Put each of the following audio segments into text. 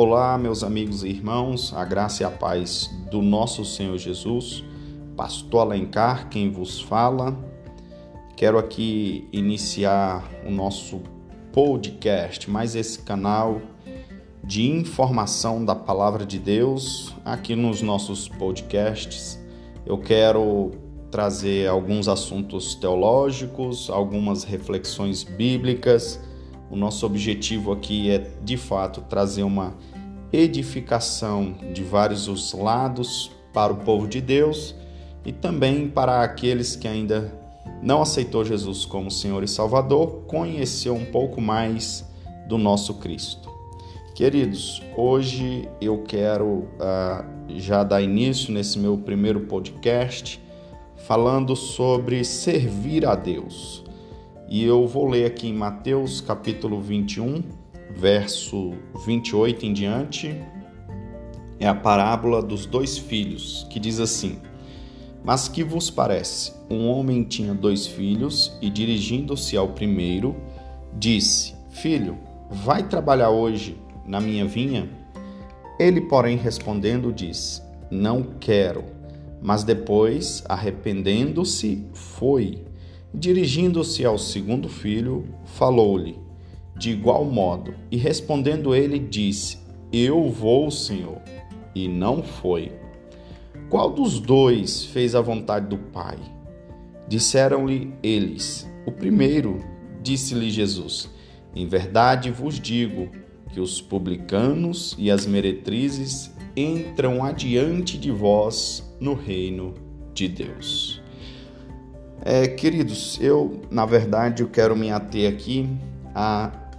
Olá, meus amigos e irmãos, a graça e a paz do nosso Senhor Jesus, Pastor Alencar, quem vos fala. Quero aqui iniciar o nosso podcast, mais esse canal de informação da palavra de Deus aqui nos nossos podcasts. Eu quero trazer alguns assuntos teológicos, algumas reflexões bíblicas o nosso objetivo aqui é, de fato, trazer uma edificação de vários os lados para o povo de Deus e também para aqueles que ainda não aceitou Jesus como Senhor e Salvador, conhecer um pouco mais do nosso Cristo. Queridos, hoje eu quero uh, já dar início nesse meu primeiro podcast falando sobre servir a Deus. E eu vou ler aqui em Mateus capítulo 21, verso 28 em diante. É a parábola dos dois filhos, que diz assim: Mas que vos parece? Um homem tinha dois filhos e, dirigindo-se ao primeiro, disse: Filho, vai trabalhar hoje na minha vinha? Ele, porém, respondendo, disse: Não quero. Mas depois, arrependendo-se, foi Dirigindo-se ao segundo filho, falou-lhe de igual modo, e respondendo ele, disse: Eu vou, Senhor. E não foi. Qual dos dois fez a vontade do Pai? Disseram-lhe eles: O primeiro, disse-lhe Jesus: Em verdade vos digo que os publicanos e as meretrizes entram adiante de vós no reino de Deus. É, queridos, eu, na verdade, eu quero me ater aqui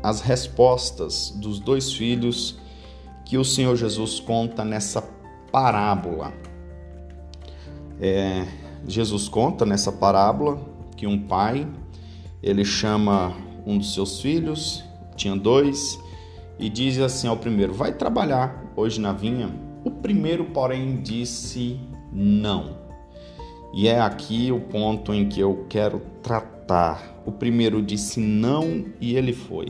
às respostas dos dois filhos que o Senhor Jesus conta nessa parábola. É, Jesus conta nessa parábola que um pai ele chama um dos seus filhos, tinha dois, e diz assim ao primeiro: Vai trabalhar hoje na vinha. O primeiro, porém, disse não. E é aqui o ponto em que eu quero tratar. O primeiro disse não e ele foi.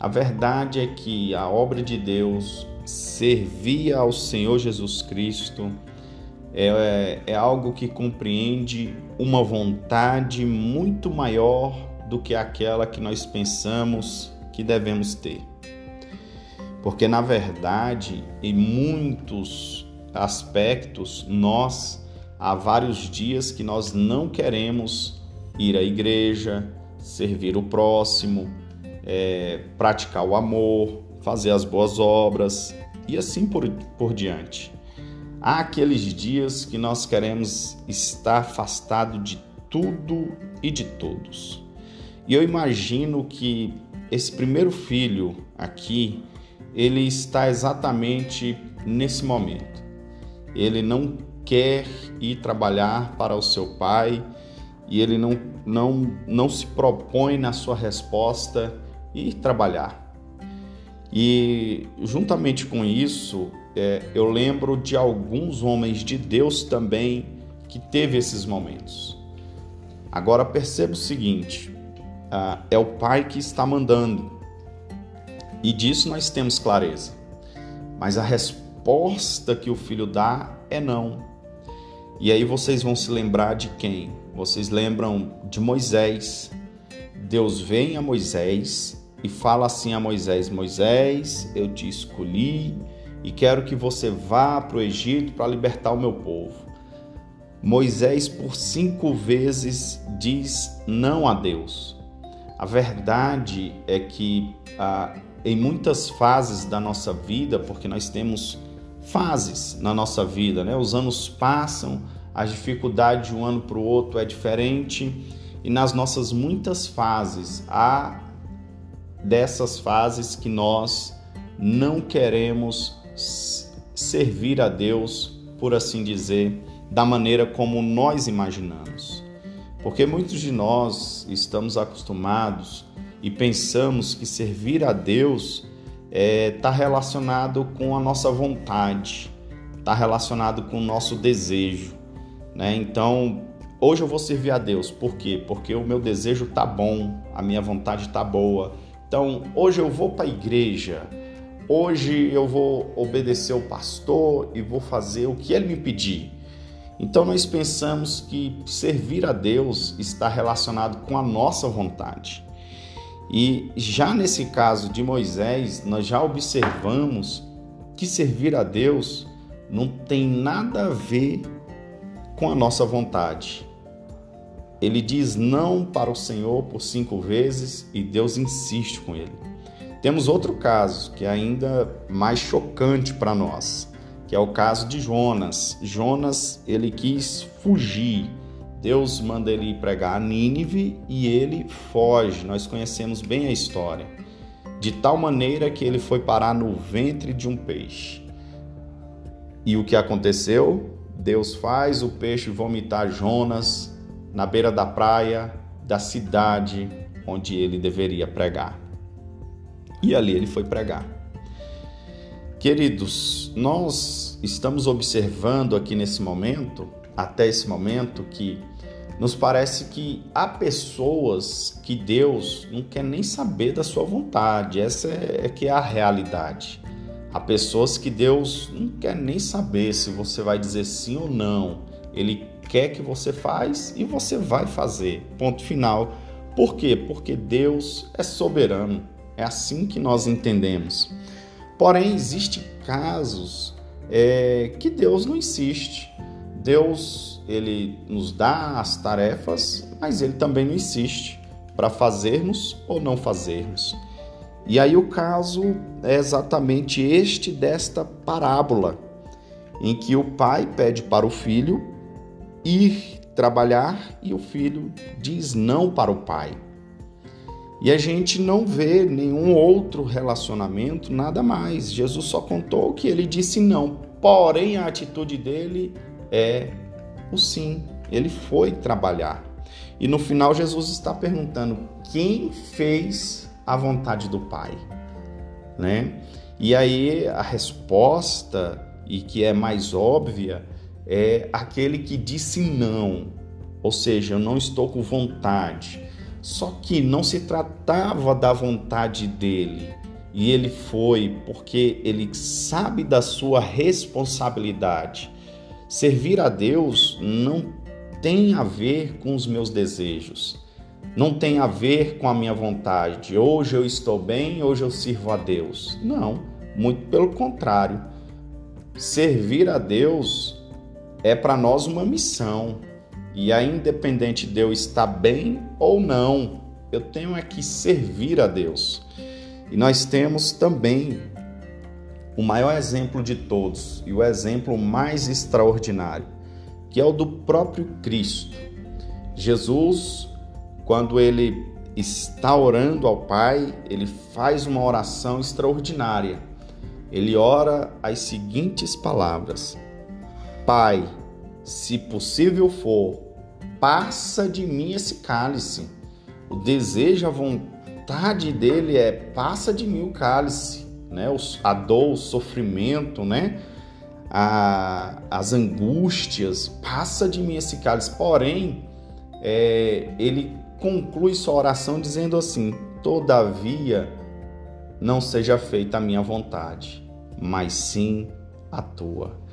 A verdade é que a obra de Deus servia ao Senhor Jesus Cristo é, é algo que compreende uma vontade muito maior do que aquela que nós pensamos que devemos ter. Porque, na verdade, em muitos aspectos, nós há vários dias que nós não queremos ir à igreja, servir o próximo, é, praticar o amor, fazer as boas obras e assim por, por diante. Há aqueles dias que nós queremos estar afastado de tudo e de todos. E eu imagino que esse primeiro filho aqui, ele está exatamente nesse momento. Ele não quer ir trabalhar para o seu pai e ele não, não, não se propõe na sua resposta ir trabalhar. E juntamente com isso, é, eu lembro de alguns homens de Deus também que teve esses momentos. Agora perceba o seguinte: ah, é o pai que está mandando, e disso nós temos clareza. Mas a resposta que o filho dá é não. E aí vocês vão se lembrar de quem? Vocês lembram de Moisés. Deus vem a Moisés e fala assim a Moisés: Moisés, eu te escolhi e quero que você vá para o Egito para libertar o meu povo. Moisés, por cinco vezes, diz não a Deus. A verdade é que ah, em muitas fases da nossa vida, porque nós temos fases na nossa vida, né? Os anos passam, as dificuldades de um ano para o outro é diferente e nas nossas muitas fases há dessas fases que nós não queremos servir a Deus, por assim dizer, da maneira como nós imaginamos. Porque muitos de nós estamos acostumados e pensamos que servir a Deus está é, tá relacionado com a nossa vontade, está relacionado com o nosso desejo. Né? Então, hoje eu vou servir a Deus. Por quê? Porque o meu desejo tá bom, a minha vontade tá boa. Então, hoje eu vou para a igreja hoje eu vou obedecer o pastor e vou fazer o que ele me pedir. Então nós pensamos que servir a Deus está relacionado com a nossa vontade. E já nesse caso de Moisés, nós já observamos que servir a Deus não tem nada a ver com a nossa vontade. Ele diz não para o Senhor por cinco vezes e Deus insiste com ele. Temos outro caso que é ainda mais chocante para nós, que é o caso de Jonas. Jonas, ele quis fugir. Deus manda ele pregar a Nínive e ele foge. Nós conhecemos bem a história. De tal maneira que ele foi parar no ventre de um peixe. E o que aconteceu? Deus faz o peixe vomitar Jonas na beira da praia da cidade onde ele deveria pregar. E ali ele foi pregar. Queridos, nós estamos observando aqui nesse momento, até esse momento, que nos parece que há pessoas que Deus não quer nem saber da sua vontade. Essa é, é que é a realidade. Há pessoas que Deus não quer nem saber se você vai dizer sim ou não. Ele quer que você faz e você vai fazer. Ponto final. Por quê? Porque Deus é soberano. É assim que nós entendemos. Porém, existem casos é, que Deus não insiste. Deus ele nos dá as tarefas, mas ele também não insiste para fazermos ou não fazermos. E aí o caso é exatamente este desta parábola, em que o pai pede para o filho ir trabalhar e o filho diz não para o pai. E a gente não vê nenhum outro relacionamento, nada mais. Jesus só contou que ele disse não, porém a atitude dele é o sim. Ele foi trabalhar. E no final Jesus está perguntando: quem fez a vontade do Pai? Né? E aí a resposta, e que é mais óbvia, é aquele que disse não, ou seja, eu não estou com vontade. Só que não se tratava da vontade dele, e ele foi porque ele sabe da sua responsabilidade. Servir a Deus não tem a ver com os meus desejos, não tem a ver com a minha vontade. Hoje eu estou bem, hoje eu sirvo a Deus. Não, muito pelo contrário. Servir a Deus é para nós uma missão. E aí, independente de eu estar bem ou não, eu tenho é que servir a Deus. E nós temos também o maior exemplo de todos e o exemplo mais extraordinário, que é o do próprio Cristo. Jesus, quando ele está orando ao Pai, ele faz uma oração extraordinária. Ele ora as seguintes palavras: Pai, se possível for, passa de mim esse cálice. O desejo, a vontade dele é passa de mim o cálice, né? A dor, o sofrimento, né? A, as angústias, passa de mim esse cálice. Porém, é, ele conclui sua oração dizendo assim: Todavia, não seja feita a minha vontade, mas sim a tua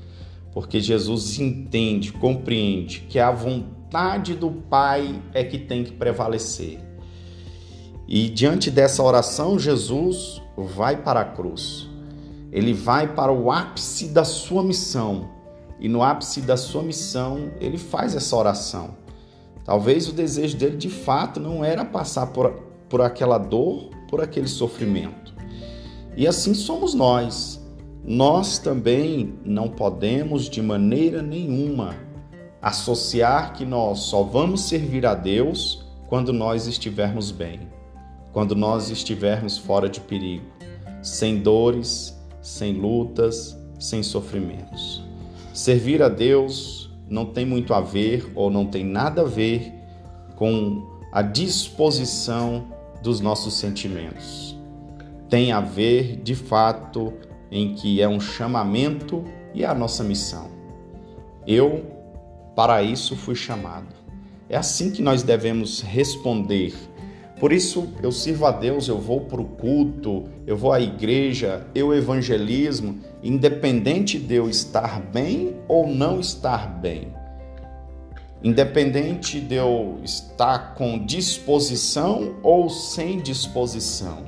porque Jesus entende, compreende que a vontade do Pai é que tem que prevalecer. E diante dessa oração, Jesus vai para a cruz. Ele vai para o ápice da sua missão. E no ápice da sua missão, ele faz essa oração. Talvez o desejo dele de fato não era passar por, por aquela dor, por aquele sofrimento. E assim somos nós nós também não podemos de maneira nenhuma associar que nós só vamos servir a Deus quando nós estivermos bem, quando nós estivermos fora de perigo, sem dores, sem lutas, sem sofrimentos. Servir a Deus não tem muito a ver ou não tem nada a ver com a disposição dos nossos sentimentos. Tem a ver, de fato, em que é um chamamento e a nossa missão. Eu, para isso, fui chamado. É assim que nós devemos responder, Por isso eu sirvo a Deus, eu vou para o culto, eu vou à igreja, eu evangelismo, independente de eu estar bem ou não estar bem. Independente de eu estar com disposição ou sem disposição.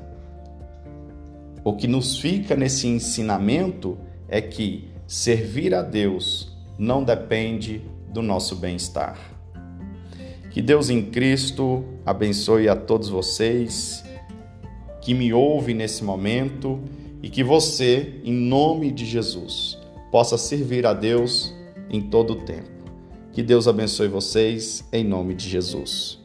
O que nos fica nesse ensinamento é que servir a Deus não depende do nosso bem-estar. Que Deus em Cristo abençoe a todos vocês que me ouvem nesse momento e que você, em nome de Jesus, possa servir a Deus em todo o tempo. Que Deus abençoe vocês em nome de Jesus.